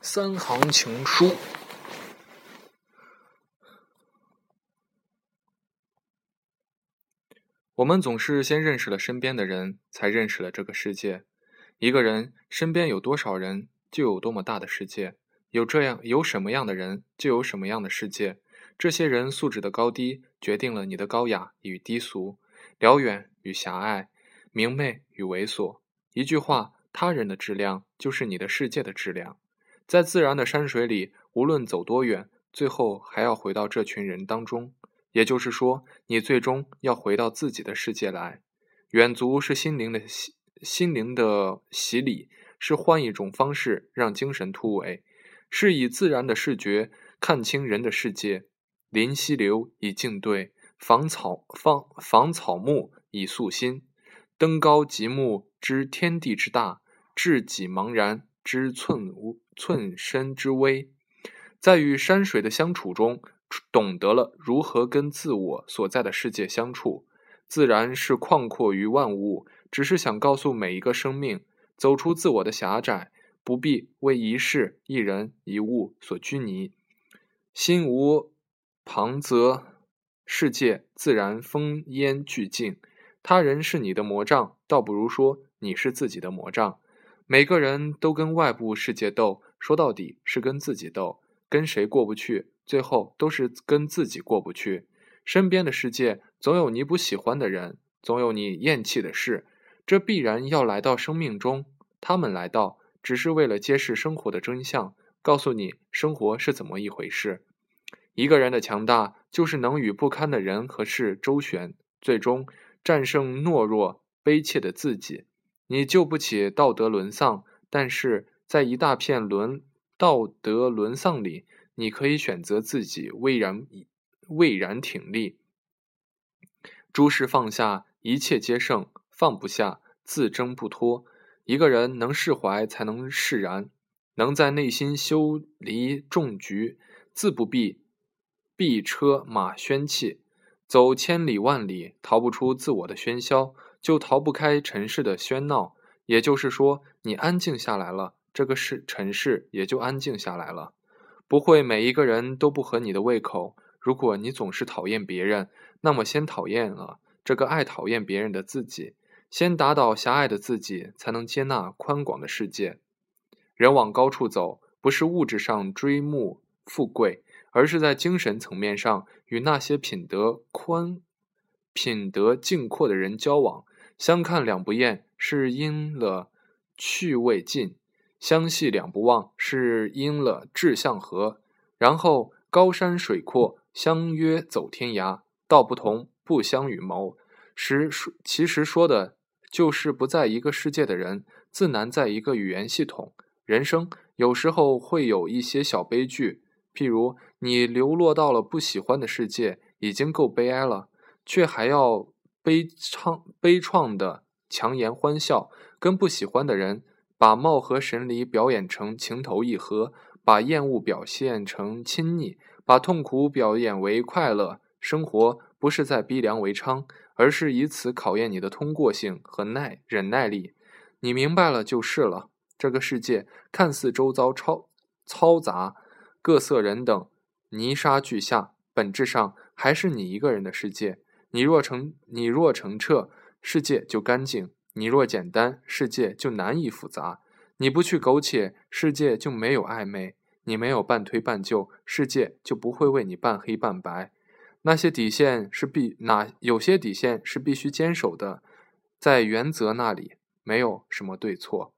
三行情书。我们总是先认识了身边的人，才认识了这个世界。一个人身边有多少人，就有多么大的世界。有这样有什么样的人，就有什么样的世界。这些人素质的高低，决定了你的高雅与低俗，辽远与狭隘，明媚与猥琐。一句话，他人的质量就是你的世界的质量。在自然的山水里，无论走多远，最后还要回到这群人当中。也就是说，你最终要回到自己的世界来。远足是心灵的洗，心灵的洗礼，是换一种方式让精神突围，是以自然的视觉看清人的世界。临溪流以静对，访草访访草木以肃心。登高极目知天地之大，至己茫然知寸无寸身之微。在与山水的相处中。懂得了如何跟自我所在的世界相处，自然是旷阔于万物。只是想告诉每一个生命，走出自我的狭窄，不必为一事、一人、一物所拘泥。心无旁则，世界自然风烟俱净。他人是你的魔杖，倒不如说你是自己的魔杖。每个人都跟外部世界斗，说到底是跟自己斗，跟谁过不去？最后都是跟自己过不去。身边的世界总有你不喜欢的人，总有你厌弃的事，这必然要来到生命中。他们来到，只是为了揭示生活的真相，告诉你生活是怎么一回事。一个人的强大，就是能与不堪的人和事周旋，最终战胜懦弱卑怯的自己。你救不起道德沦丧，但是在一大片沦道德沦丧里。你可以选择自己巍然巍然挺立，诸事放下，一切皆胜；放不下，自争不脱。一个人能释怀，才能释然；能在内心修离重局，自不必避车马喧气。走千里万里，逃不出自我的喧嚣，就逃不开尘世的喧闹。也就是说，你安静下来了，这个世尘世也就安静下来了。不会每一个人都不合你的胃口。如果你总是讨厌别人，那么先讨厌了这个爱讨厌别人的自己，先打倒狭隘的自己，才能接纳宽广的世界。人往高处走，不是物质上追慕富贵，而是在精神层面上与那些品德宽、品德境阔的人交往。相看两不厌，是因了趣味尽。相系两不忘，是因了志向合；然后高山水阔，相约走天涯。道不同，不相与谋。实其实说的就是不在一个世界的人，自难在一个语言系统。人生有时候会有一些小悲剧，譬如你流落到了不喜欢的世界，已经够悲哀了，却还要悲怆悲怆的强颜欢笑，跟不喜欢的人。把貌合神离表演成情投意合，把厌恶表现成亲昵，把痛苦表演为快乐。生活不是在逼良为娼，而是以此考验你的通过性和耐忍耐力。你明白了就是了。这个世界看似周遭超嘈杂，各色人等，泥沙俱下，本质上还是你一个人的世界。你若澄你若澄澈，世界就干净。你若简单，世界就难以复杂；你不去苟且，世界就没有暧昧；你没有半推半就，世界就不会为你半黑半白。那些底线是必哪有些底线是必须坚守的，在原则那里没有什么对错。